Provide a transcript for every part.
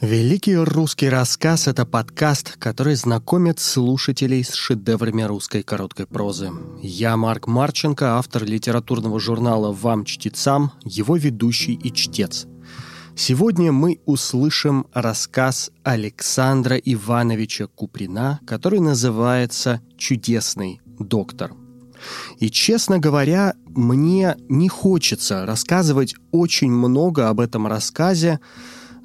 Великий русский рассказ – это подкаст, который знакомит слушателей с шедеврами русской короткой прозы. Я Марк Марченко, автор литературного журнала «Вам, чтецам», его ведущий и чтец. Сегодня мы услышим рассказ Александра Ивановича Куприна, который называется «Чудесный доктор». И, честно говоря, мне не хочется рассказывать очень много об этом рассказе,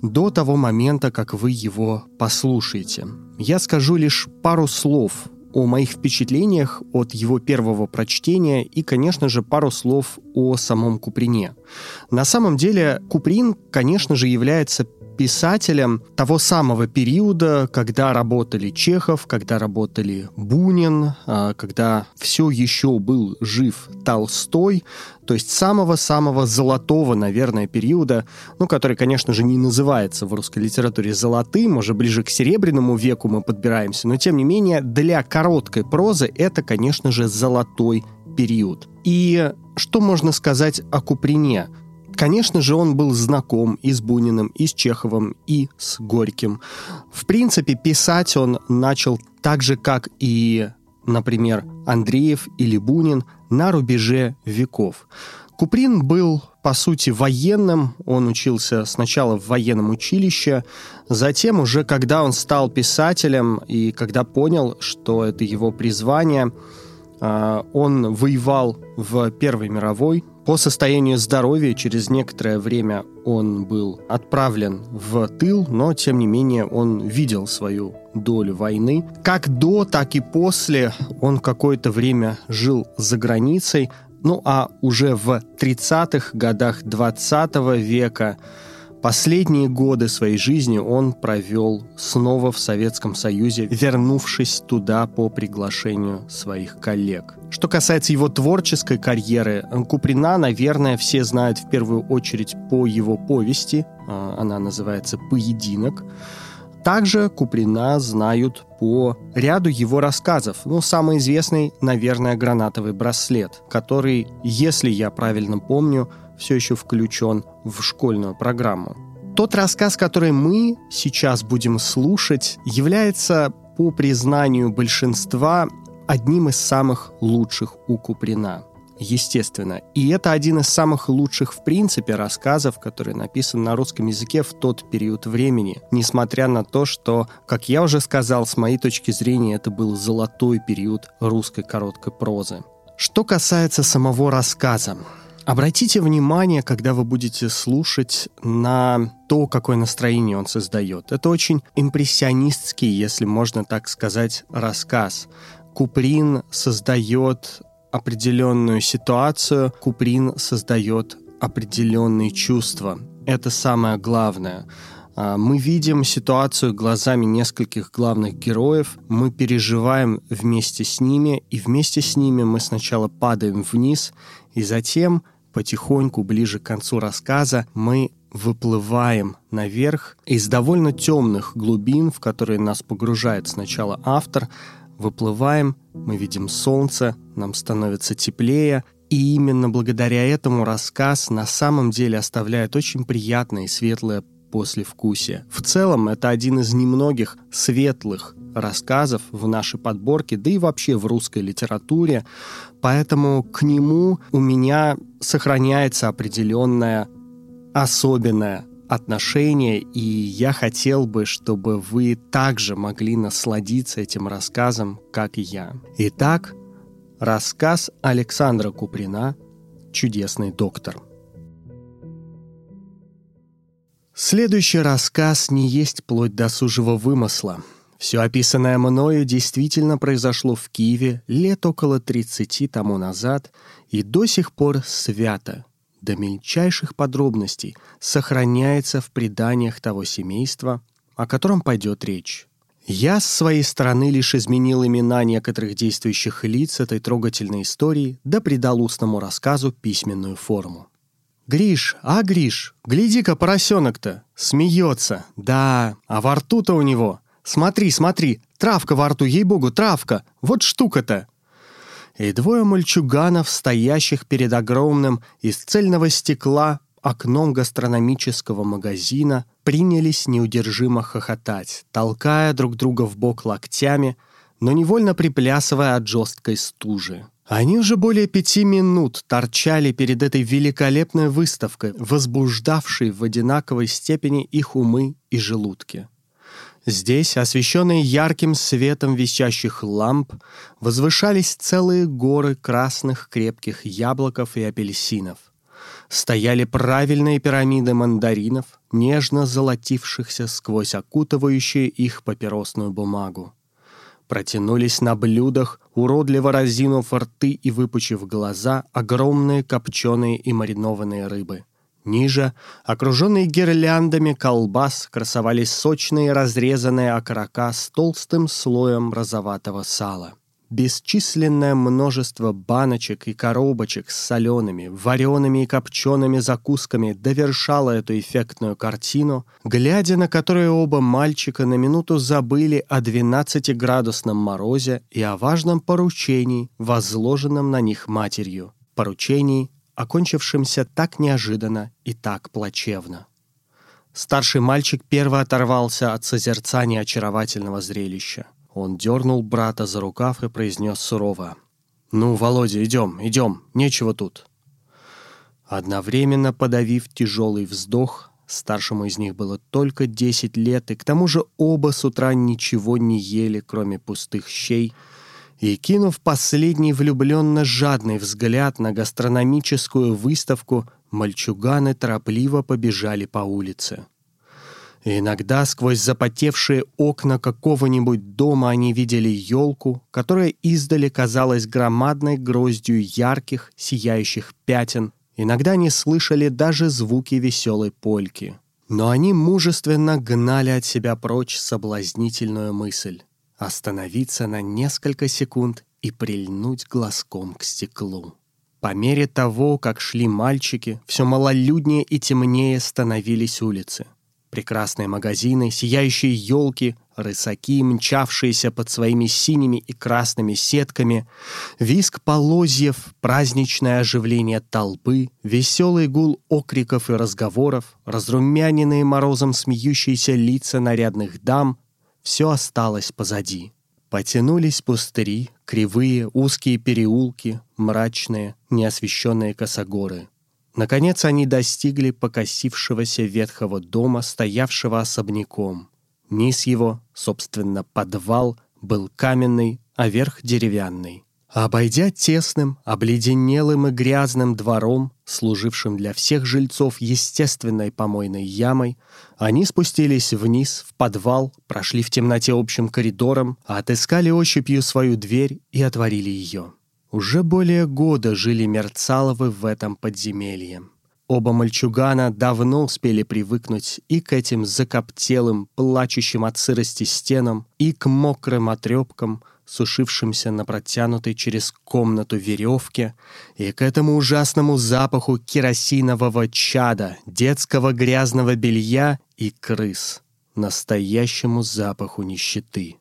до того момента, как вы его послушаете. Я скажу лишь пару слов о моих впечатлениях от его первого прочтения и, конечно же, пару слов о самом Куприне. На самом деле Куприн, конечно же, является писателем того самого периода, когда работали Чехов, когда работали Бунин, а, когда все еще был жив Толстой, то есть самого-самого золотого, наверное, периода, ну, который, конечно же, не называется в русской литературе золотым, уже ближе к серебряному веку мы подбираемся, но, тем не менее, для короткой прозы это, конечно же, золотой период. И что можно сказать о Куприне? Конечно же, он был знаком и с Буниным, и с Чеховым, и с Горьким. В принципе, писать он начал так же, как и, например, Андреев или Бунин на рубеже веков. Куприн был, по сути, военным. Он учился сначала в военном училище, затем уже, когда он стал писателем и когда понял, что это его призвание, а, он воевал в Первой мировой, по состоянию здоровья через некоторое время он был отправлен в тыл, но тем не менее он видел свою долю войны. Как до, так и после он какое-то время жил за границей, ну а уже в 30-х годах 20 века Последние годы своей жизни он провел снова в Советском Союзе, вернувшись туда по приглашению своих коллег. Что касается его творческой карьеры, Куприна, наверное, все знают в первую очередь по его повести. А, она называется «Поединок». Также Куприна знают по ряду его рассказов. Ну, самый известный, наверное, «Гранатовый браслет», который, если я правильно помню, все еще включен в школьную программу. Тот рассказ, который мы сейчас будем слушать, является по признанию большинства одним из самых лучших у Куприна. Естественно. И это один из самых лучших в принципе рассказов, который написан на русском языке в тот период времени. Несмотря на то, что, как я уже сказал, с моей точки зрения, это был золотой период русской короткой прозы. Что касается самого рассказа, Обратите внимание, когда вы будете слушать, на то, какое настроение он создает. Это очень импрессионистский, если можно так сказать, рассказ. Куприн создает определенную ситуацию, Куприн создает определенные чувства. Это самое главное. А, мы видим ситуацию глазами нескольких главных героев, мы переживаем вместе с ними, и вместе с ними мы сначала падаем вниз, и затем потихоньку, ближе к концу рассказа, мы выплываем наверх из довольно темных глубин, в которые нас погружает сначала автор, выплываем, мы видим солнце, нам становится теплее, и именно благодаря этому рассказ на самом деле оставляет очень приятное и светлое послевкусие. В целом, это один из немногих светлых рассказов в нашей подборке, да и вообще в русской литературе, поэтому к нему у меня сохраняется определенное особенное отношение, и я хотел бы, чтобы вы также могли насладиться этим рассказом, как и я. Итак, рассказ Александра Куприна «Чудесный доктор». Следующий рассказ не есть плоть досужего вымысла – все описанное мною действительно произошло в Киеве лет около 30 тому назад и до сих пор свято, до мельчайших подробностей, сохраняется в преданиях того семейства, о котором пойдет речь. Я с своей стороны лишь изменил имена некоторых действующих лиц этой трогательной истории, да придал устному рассказу письменную форму. «Гриш, а, Гриш, гляди-ка, поросенок-то, смеется, да, а во рту-то у него Смотри, смотри, травка во рту, ей-богу, травка! Вот штука-то!» И двое мальчуганов, стоящих перед огромным из цельного стекла окном гастрономического магазина, принялись неудержимо хохотать, толкая друг друга в бок локтями, но невольно приплясывая от жесткой стужи. Они уже более пяти минут торчали перед этой великолепной выставкой, возбуждавшей в одинаковой степени их умы и желудки. Здесь, освещенные ярким светом висящих ламп, возвышались целые горы красных крепких яблоков и апельсинов. Стояли правильные пирамиды мандаринов, нежно золотившихся сквозь окутывающую их папиросную бумагу. Протянулись на блюдах, уродливо разинув рты и выпучив глаза, огромные копченые и маринованные рыбы. Ниже, окруженные гирляндами колбас, красовались сочные разрезанные окорока с толстым слоем розоватого сала. Бесчисленное множество баночек и коробочек с солеными, вареными и копчеными закусками довершало эту эффектную картину, глядя на которую оба мальчика на минуту забыли о 12-градусном морозе и о важном поручении, возложенном на них матерью. Поручении, окончившемся так неожиданно и так плачевно. Старший мальчик первый оторвался от созерцания очаровательного зрелища. Он дернул брата за рукав и произнес сурово. «Ну, Володя, идем, идем, нечего тут». Одновременно подавив тяжелый вздох, старшему из них было только десять лет, и к тому же оба с утра ничего не ели, кроме пустых щей, и, кинув последний влюбленно жадный взгляд на гастрономическую выставку, мальчуганы торопливо побежали по улице. Иногда сквозь запотевшие окна какого-нибудь дома они видели елку, которая издали казалась громадной гроздью ярких, сияющих пятен. Иногда они слышали даже звуки веселой польки. Но они мужественно гнали от себя прочь соблазнительную мысль — остановиться на несколько секунд и прильнуть глазком к стеклу. По мере того, как шли мальчики, все малолюднее и темнее становились улицы. Прекрасные магазины, сияющие елки, рысаки, мчавшиеся под своими синими и красными сетками, виск полозьев, праздничное оживление толпы, веселый гул окриков и разговоров, разрумяненные морозом смеющиеся лица нарядных дам — все осталось позади. Потянулись пустыри, кривые, узкие переулки, мрачные, неосвещенные косогоры — Наконец они достигли покосившегося ветхого дома, стоявшего особняком. Низ его, собственно, подвал, был каменный, а верх деревянный. Обойдя тесным, обледенелым и грязным двором, служившим для всех жильцов естественной помойной ямой, они спустились вниз, в подвал, прошли в темноте общим коридором, отыскали ощупью свою дверь и отворили ее. Уже более года жили Мерцаловы в этом подземелье. Оба мальчугана давно успели привыкнуть и к этим закоптелым, плачущим от сырости стенам, и к мокрым отрепкам, сушившимся на протянутой через комнату веревке, и к этому ужасному запаху керосинового чада, детского грязного белья и крыс, настоящему запаху нищеты.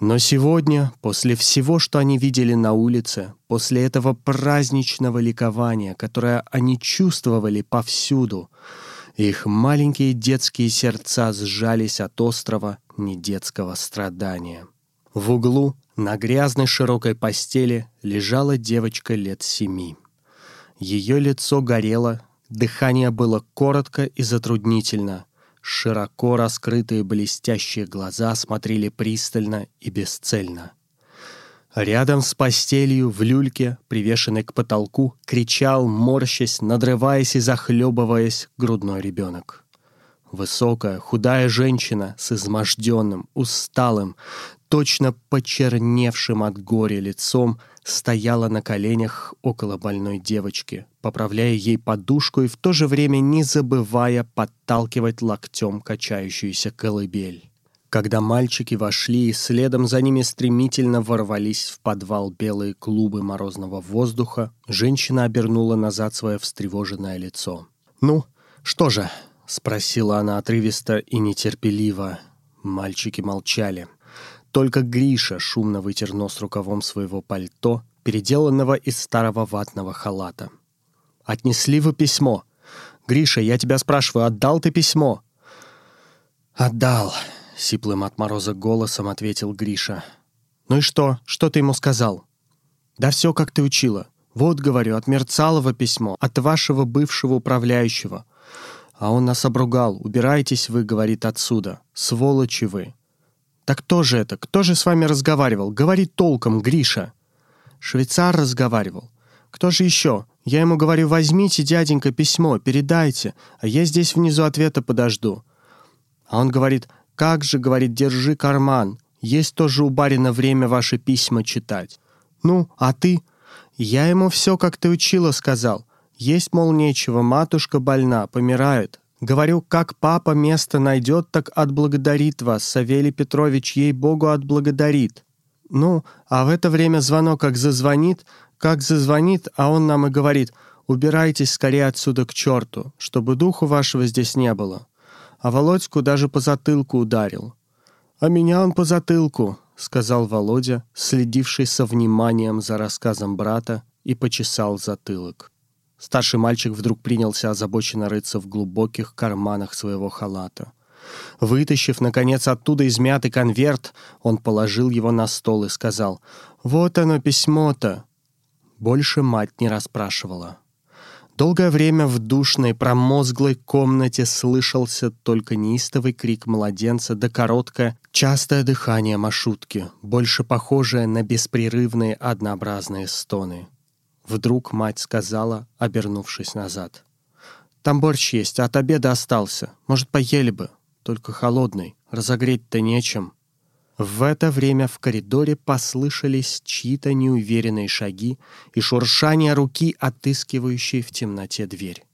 Но сегодня, после всего, что они видели на улице, после этого праздничного ликования, которое они чувствовали повсюду, их маленькие детские сердца сжались от острова недетского страдания. В углу, на грязной широкой постели, лежала девочка лет семи. Ее лицо горело, дыхание было коротко и затруднительно — Широко раскрытые блестящие глаза смотрели пристально и бесцельно. Рядом с постелью в люльке, привешенной к потолку, кричал, морщась, надрываясь и захлебываясь, грудной ребенок. Высокая, худая женщина с изможденным, усталым, точно почерневшим от горя лицом, стояла на коленях около больной девочки, поправляя ей подушку и в то же время не забывая подталкивать локтем качающуюся колыбель. Когда мальчики вошли и следом за ними стремительно ворвались в подвал белые клубы морозного воздуха, женщина обернула назад свое встревоженное лицо. «Ну, что же?» — спросила она отрывисто и нетерпеливо. Мальчики молчали. Только Гриша шумно вытер нос рукавом своего пальто, переделанного из старого ватного халата. «Отнесли вы письмо. Гриша, я тебя спрашиваю, отдал ты письмо?» «Отдал», — сиплым от мороза голосом ответил Гриша. «Ну и что? Что ты ему сказал?» «Да все, как ты учила. Вот, говорю, от Мерцалова письмо, от вашего бывшего управляющего. А он нас обругал. Убирайтесь вы, говорит, отсюда. Сволочи вы». «Так кто же это? Кто же с вами разговаривал? Говори толком, Гриша!» «Швейцар разговаривал. Кто же еще? Я ему говорю, возьмите, дяденька, письмо, передайте, а я здесь внизу ответа подожду. А он говорит, как же, говорит, держи карман, есть тоже у барина время ваши письма читать. Ну, а ты? Я ему все, как ты учила, сказал. Есть, мол, нечего, матушка больна, помирает. Говорю, как папа место найдет, так отблагодарит вас, Савелий Петрович, ей-богу, отблагодарит. Ну, а в это время звонок как зазвонит, как зазвонит, а он нам и говорит, убирайтесь скорее отсюда к черту, чтобы духу вашего здесь не было а Володьку даже по затылку ударил. «А меня он по затылку», — сказал Володя, следивший со вниманием за рассказом брата, и почесал затылок. Старший мальчик вдруг принялся озабоченно рыться в глубоких карманах своего халата. Вытащив, наконец, оттуда измятый конверт, он положил его на стол и сказал «Вот оно, письмо-то!» Больше мать не расспрашивала. Долгое время в душной, промозглой комнате слышался только неистовый крик младенца да короткое, частое дыхание Машутки, больше похожее на беспрерывные однообразные стоны. Вдруг мать сказала, обернувшись назад. «Там борщ есть, от обеда остался. Может, поели бы. Только холодный. Разогреть-то нечем». В это время в коридоре послышались чьи-то неуверенные шаги и шуршание руки, отыскивающей в темноте дверь.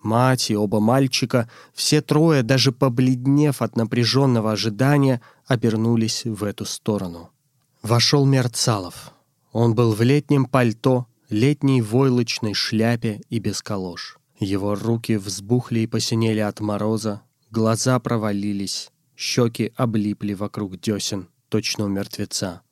Мать и оба мальчика, все трое, даже побледнев от напряженного ожидания, обернулись в эту сторону. Вошел Мерцалов. Он был в летнем пальто, летней войлочной шляпе и без колош. Его руки взбухли и посинели от мороза, глаза провалились, щеки облипли вокруг десен, точно у мертвеца.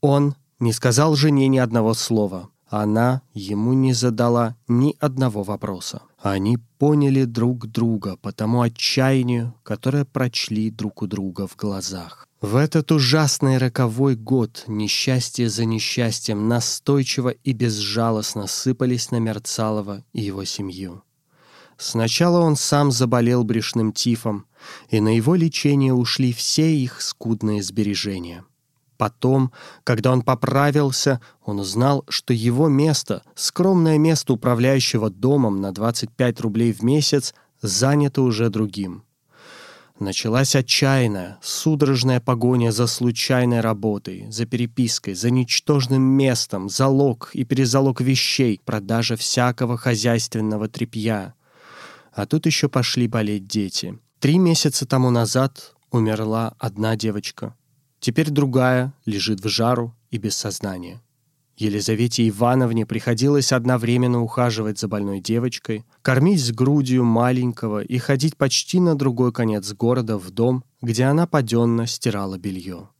Он не сказал жене ни одного слова. Она ему не задала ни одного вопроса. Они поняли друг друга по тому отчаянию, которое прочли друг у друга в глазах. В этот ужасный роковой год несчастье за несчастьем настойчиво и безжалостно сыпались на Мерцалова и его семью. Сначала он сам заболел брюшным тифом, и на его лечение ушли все их скудные сбережения. Потом, когда он поправился, он узнал, что его место, скромное место управляющего домом на 25 рублей в месяц, занято уже другим. Началась отчаянная, судорожная погоня за случайной работой, за перепиской, за ничтожным местом, залог и перезалог вещей, продажа всякого хозяйственного тряпья. А тут еще пошли болеть дети. Три месяца тому назад умерла одна девочка. Теперь другая лежит в жару и без сознания. Елизавете Ивановне приходилось одновременно ухаживать за больной девочкой, кормить с грудью маленького и ходить почти на другой конец города в дом, где она паденно стирала белье.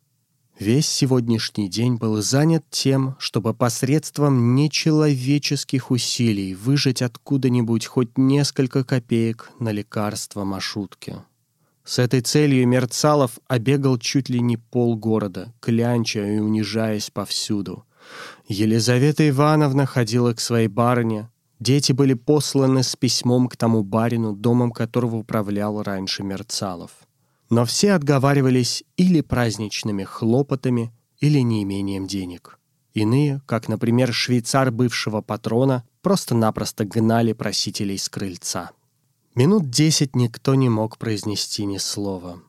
Весь сегодняшний день был занят тем, чтобы посредством нечеловеческих усилий выжать откуда-нибудь хоть несколько копеек на лекарство маршрутки. С этой целью Мерцалов обегал чуть ли не полгорода, клянча и унижаясь повсюду. Елизавета Ивановна ходила к своей барыне, дети были посланы с письмом к тому барину, домом которого управлял раньше Мерцалов но все отговаривались или праздничными хлопотами, или неимением денег. Иные, как, например, швейцар бывшего патрона, просто-напросто гнали просителей с крыльца. Минут десять никто не мог произнести ни слова.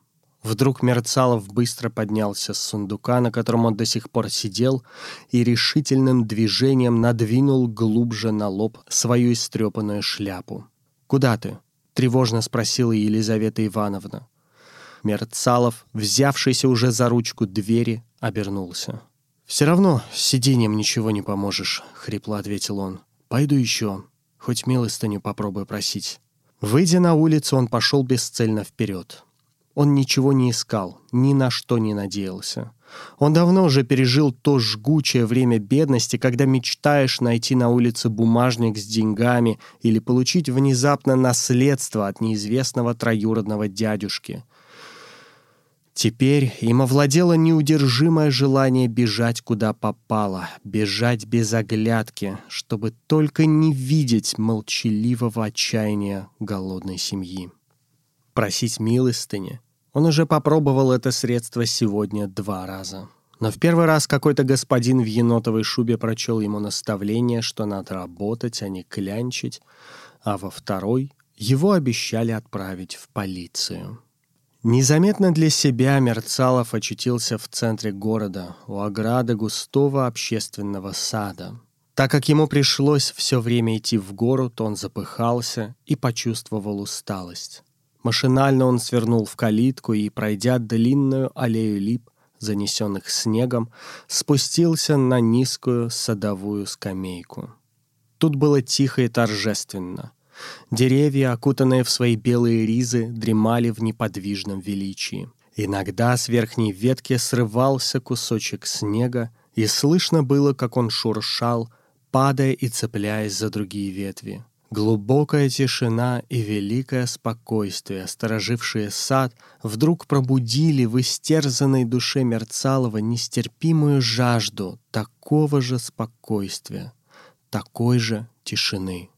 Вдруг Мерцалов быстро поднялся с сундука, на котором он до сих пор сидел, и решительным движением надвинул глубже на лоб свою истрепанную шляпу. «Куда ты?» — тревожно спросила Елизавета Ивановна. Мерцалов, взявшийся уже за ручку двери, обернулся. «Все равно сиденьем ничего не поможешь», — хрипло ответил он. «Пойду еще. Хоть милостыню попробую просить». Выйдя на улицу, он пошел бесцельно вперед. Он ничего не искал, ни на что не надеялся. Он давно уже пережил то жгучее время бедности, когда мечтаешь найти на улице бумажник с деньгами или получить внезапно наследство от неизвестного троюродного дядюшки. Теперь им овладело неудержимое желание бежать куда попало, бежать без оглядки, чтобы только не видеть молчаливого отчаяния голодной семьи. Просить милостыни — он уже попробовал это средство сегодня два раза. Но в первый раз какой-то господин в енотовой шубе прочел ему наставление, что надо работать, а не клянчить, а во второй его обещали отправить в полицию. Незаметно для себя Мерцалов очутился в центре города, у ограды густого общественного сада. Так как ему пришлось все время идти в город, он запыхался и почувствовал усталость. Машинально он свернул в калитку и, пройдя длинную аллею лип, занесенных снегом, спустился на низкую садовую скамейку. Тут было тихо и торжественно. Деревья, окутанные в свои белые ризы, дремали в неподвижном величии. Иногда с верхней ветки срывался кусочек снега, и слышно было, как он шуршал, падая и цепляясь за другие ветви. Глубокая тишина и великое спокойствие, сторожившие сад, вдруг пробудили в истерзанной душе Мерцалова нестерпимую жажду такого же спокойствия, такой же тишины.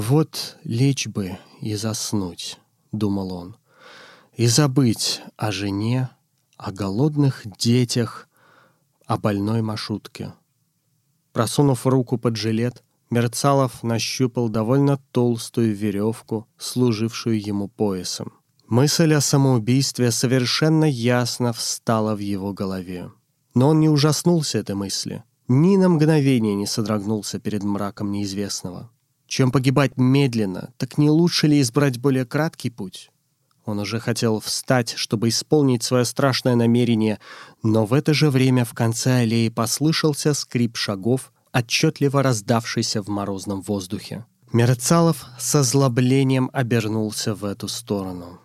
«Вот лечь бы и заснуть», — думал он, — «и забыть о жене, о голодных детях, о больной маршрутке». Просунув руку под жилет, Мерцалов нащупал довольно толстую веревку, служившую ему поясом. Мысль о самоубийстве совершенно ясно встала в его голове. Но он не ужаснулся этой мысли, ни на мгновение не содрогнулся перед мраком неизвестного. Чем погибать медленно, так не лучше ли избрать более краткий путь? Он уже хотел встать, чтобы исполнить свое страшное намерение, но в это же время в конце аллеи послышался скрип шагов, отчетливо раздавшийся в морозном воздухе. Мерцалов с озлоблением обернулся в эту сторону.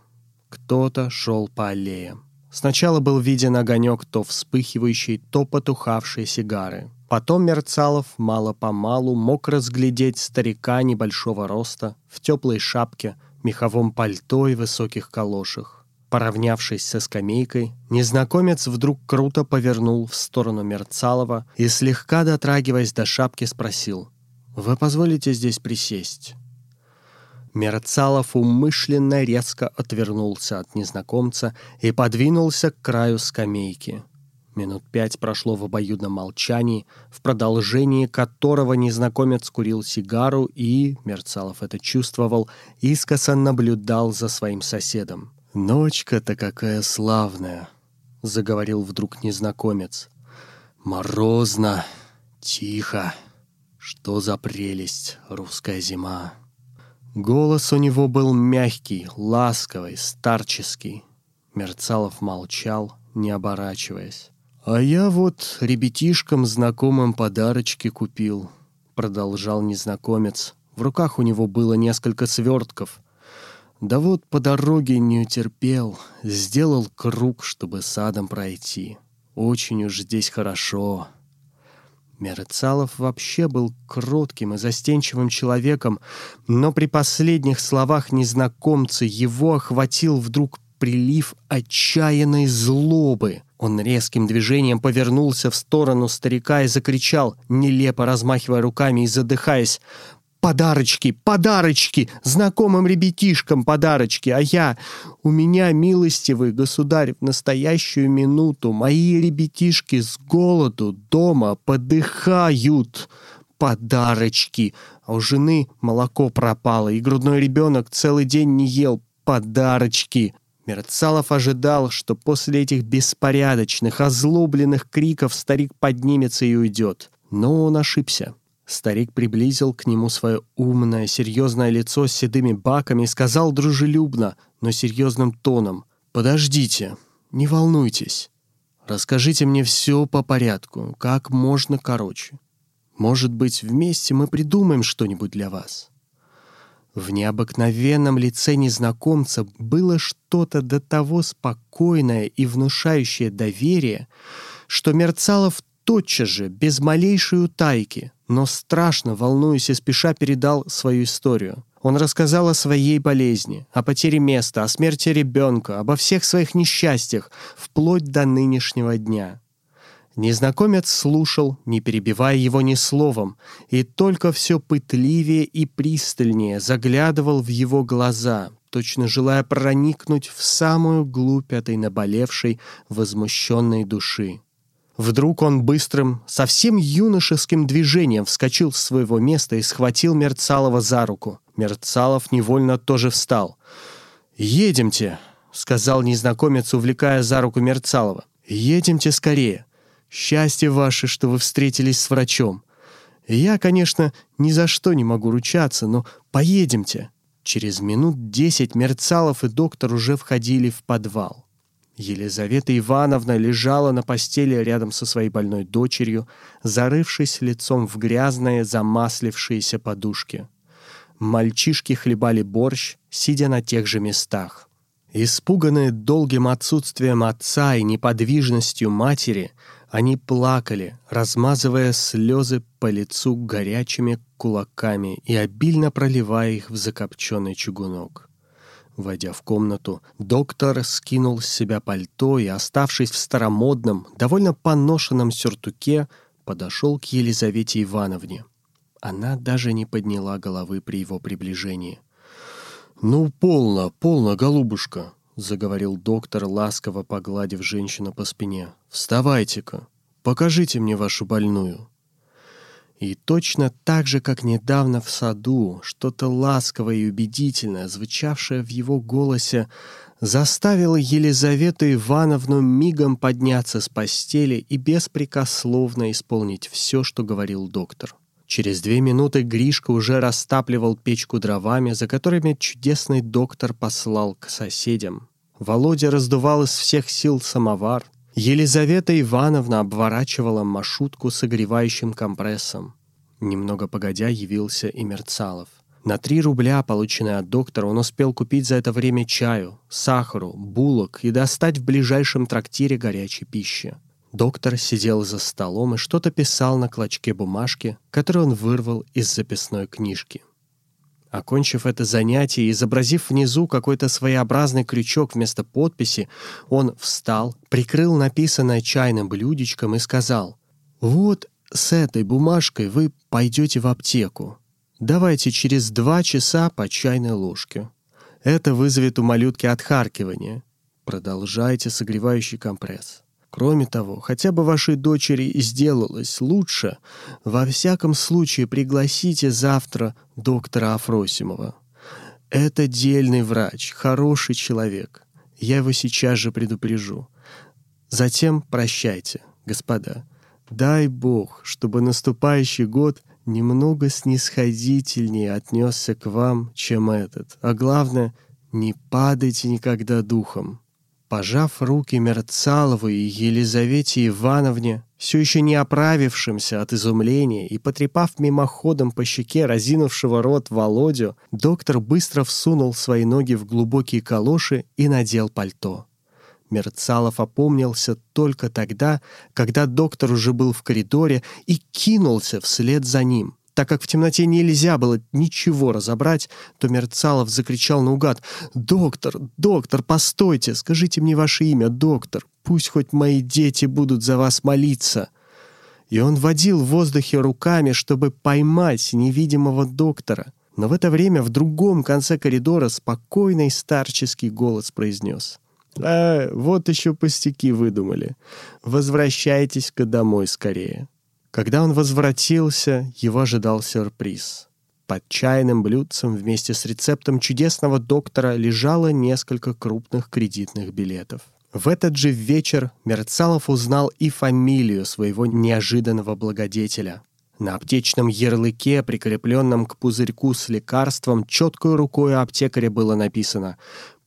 Кто-то шел по аллее. Сначала был виден огонек то вспыхивающей, то потухавшей сигары. Потом Мерцалов мало-помалу мог разглядеть старика небольшого роста в теплой шапке, меховом пальто и высоких калошах. Поравнявшись со скамейкой, незнакомец вдруг круто повернул в сторону Мерцалова и, слегка дотрагиваясь до шапки, спросил «Вы позволите здесь присесть?» Мерцалов умышленно резко отвернулся от незнакомца и подвинулся к краю скамейки. Минут пять прошло в обоюдном молчании, в продолжении которого незнакомец курил сигару и, Мерцалов это чувствовал, искоса наблюдал за своим соседом. «Ночка-то какая славная!» — заговорил вдруг незнакомец. «Морозно, тихо. Что за прелесть, русская зима!» Голос у него был мягкий, ласковый, старческий. Мерцалов молчал, не оборачиваясь. «А я вот ребятишкам знакомым подарочки купил», — продолжал незнакомец. В руках у него было несколько свертков. Да вот по дороге не утерпел, сделал круг, чтобы садом пройти. Очень уж здесь хорошо. Мерцалов вообще был кротким и застенчивым человеком, но при последних словах незнакомца его охватил вдруг прилив отчаянной злобы. Он резким движением повернулся в сторону старика и закричал, нелепо размахивая руками и задыхаясь. Подарочки, подарочки, знакомым ребятишкам подарочки, а я... У меня, милостивый государь, в настоящую минуту мои ребятишки с голоду дома подыхают. Подарочки. А у жены молоко пропало, и грудной ребенок целый день не ел. Подарочки. Мерцалов ожидал, что после этих беспорядочных, озлобленных криков старик поднимется и уйдет. Но он ошибся. Старик приблизил к нему свое умное, серьезное лицо с седыми баками и сказал дружелюбно, но серьезным тоном, «Подождите, не волнуйтесь. Расскажите мне все по порядку, как можно короче. Может быть, вместе мы придумаем что-нибудь для вас». В необыкновенном лице незнакомца было что-то до того спокойное и внушающее доверие, что Мерцалов тотчас же, без малейшей утайки, но страшно, волнуясь и спеша, передал свою историю. Он рассказал о своей болезни, о потере места, о смерти ребенка, обо всех своих несчастьях, вплоть до нынешнего дня. Незнакомец слушал, не перебивая его ни словом, и только все пытливее и пристальнее заглядывал в его глаза, точно желая проникнуть в самую глубь этой наболевшей, возмущенной души. Вдруг он быстрым, совсем юношеским движением вскочил с своего места и схватил Мерцалова за руку. Мерцалов невольно тоже встал. «Едемте», — сказал незнакомец, увлекая за руку Мерцалова. «Едемте скорее. Счастье ваше, что вы встретились с врачом. Я, конечно, ни за что не могу ручаться, но поедемте». Через минут десять Мерцалов и доктор уже входили в подвал. Елизавета Ивановна лежала на постели рядом со своей больной дочерью, зарывшись лицом в грязные, замаслившиеся подушки. Мальчишки хлебали борщ, сидя на тех же местах. Испуганные долгим отсутствием отца и неподвижностью матери, они плакали, размазывая слезы по лицу горячими кулаками и обильно проливая их в закопченный чугунок. Войдя в комнату, доктор скинул с себя пальто и, оставшись в старомодном, довольно поношенном сюртуке, подошел к Елизавете Ивановне. Она даже не подняла головы при его приближении. «Ну, полно, полно, голубушка», — заговорил доктор, ласково погладив женщину по спине. «Вставайте-ка, покажите мне вашу больную». И точно так же, как недавно в саду, что-то ласковое и убедительное, звучавшее в его голосе, заставило Елизавету Ивановну мигом подняться с постели и беспрекословно исполнить все, что говорил доктор. Через две минуты Гришка уже растапливал печку дровами, за которыми чудесный доктор послал к соседям. Володя раздувал из всех сил самовар, Елизавета Ивановна обворачивала маршрутку согревающим компрессом. Немного погодя явился и Мерцалов. На три рубля, полученные от доктора, он успел купить за это время чаю, сахару, булок и достать в ближайшем трактире горячей пищи. Доктор сидел за столом и что-то писал на клочке бумажки, который он вырвал из записной книжки. Окончив это занятие и изобразив внизу какой-то своеобразный крючок вместо подписи, он встал, прикрыл написанное чайным блюдечком и сказал, «Вот с этой бумажкой вы пойдете в аптеку. Давайте через два часа по чайной ложке. Это вызовет у малютки отхаркивание. Продолжайте согревающий компресс. Кроме того, хотя бы вашей дочери сделалось лучше, во всяком случае пригласите завтра доктора Афросимова. Это дельный врач, хороший человек. Я его сейчас же предупрежу. Затем прощайте, господа. Дай Бог, чтобы наступающий год немного снисходительнее отнесся к вам, чем этот. А главное, не падайте никогда духом. Пожав руки Мерцалову и Елизавете Ивановне, все еще не оправившимся от изумления и потрепав мимоходом по щеке разинувшего рот Володю, доктор быстро всунул свои ноги в глубокие калоши и надел пальто. Мерцалов опомнился только тогда, когда доктор уже был в коридоре и кинулся вслед за ним — так как в темноте нельзя было ничего разобрать, то Мерцалов закричал наугад «Доктор, доктор, постойте, скажите мне ваше имя, доктор, пусть хоть мои дети будут за вас молиться». И он водил в воздухе руками, чтобы поймать невидимого доктора. Но в это время в другом конце коридора спокойный старческий голос произнес. «А, вот еще пустяки выдумали. Возвращайтесь-ка домой скорее». Когда он возвратился, его ожидал сюрприз. Под чайным блюдцем вместе с рецептом чудесного доктора лежало несколько крупных кредитных билетов. В этот же вечер Мерцалов узнал и фамилию своего неожиданного благодетеля. На аптечном ярлыке, прикрепленном к пузырьку с лекарством, четкой рукой аптекаря было написано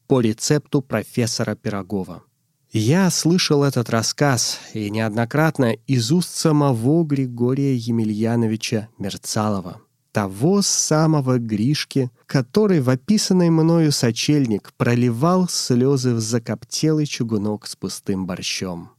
«По рецепту профессора Пирогова». Я слышал этот рассказ и неоднократно из уст самого Григория Емельяновича Мерцалова. того самого Гришки, который в описанный мною сочельник проливал слезы в закоптелый чугунок с пустым борщом.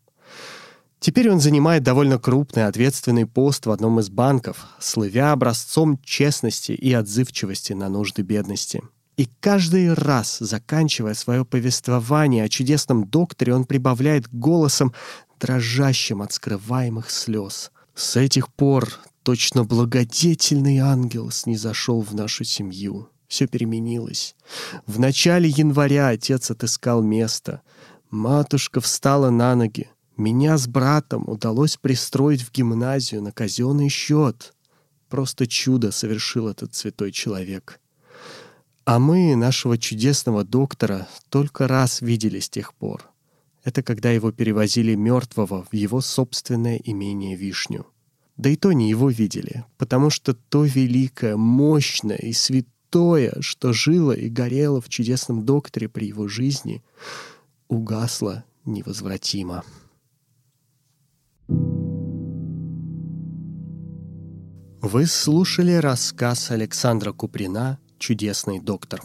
Теперь он занимает довольно крупный ответственный пост в одном из банков, слывя образцом честности и отзывчивости на нужды бедности. И каждый раз, заканчивая свое повествование о чудесном докторе, он прибавляет голосом, дрожащим от скрываемых слез. С этих пор точно благодетельный ангел снизошел в нашу семью. Все переменилось. В начале января отец отыскал место. Матушка встала на ноги. Меня с братом удалось пристроить в гимназию на казенный счет. Просто чудо совершил этот святой человек. А мы, нашего чудесного доктора, только раз видели с тех пор. Это когда его перевозили мертвого в его собственное имение Вишню. Да и то не его видели, потому что то великое, мощное и святое, что жило и горело в чудесном докторе при его жизни, угасло невозвратимо. Вы слушали рассказ Александра Куприна «Чудесный доктор».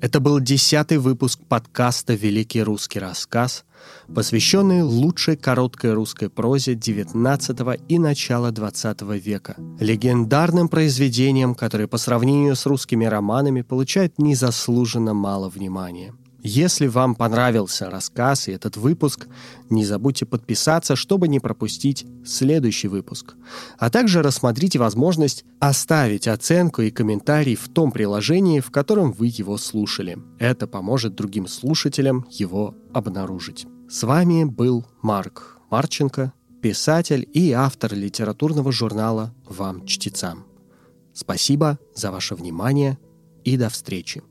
Это был десятый выпуск подкаста «Великий русский рассказ», посвященный лучшей короткой русской прозе XIX и начала XX века, легендарным произведениям, которые по сравнению с русскими романами получают незаслуженно мало внимания. Если вам понравился рассказ и этот выпуск, не забудьте подписаться, чтобы не пропустить следующий выпуск. А также рассмотрите возможность оставить оценку и комментарий в том приложении, в котором вы его слушали. Это поможет другим слушателям его обнаружить. С вами был Марк Марченко, писатель и автор литературного журнала «Вам, чтецам». Спасибо за ваше внимание и до встречи.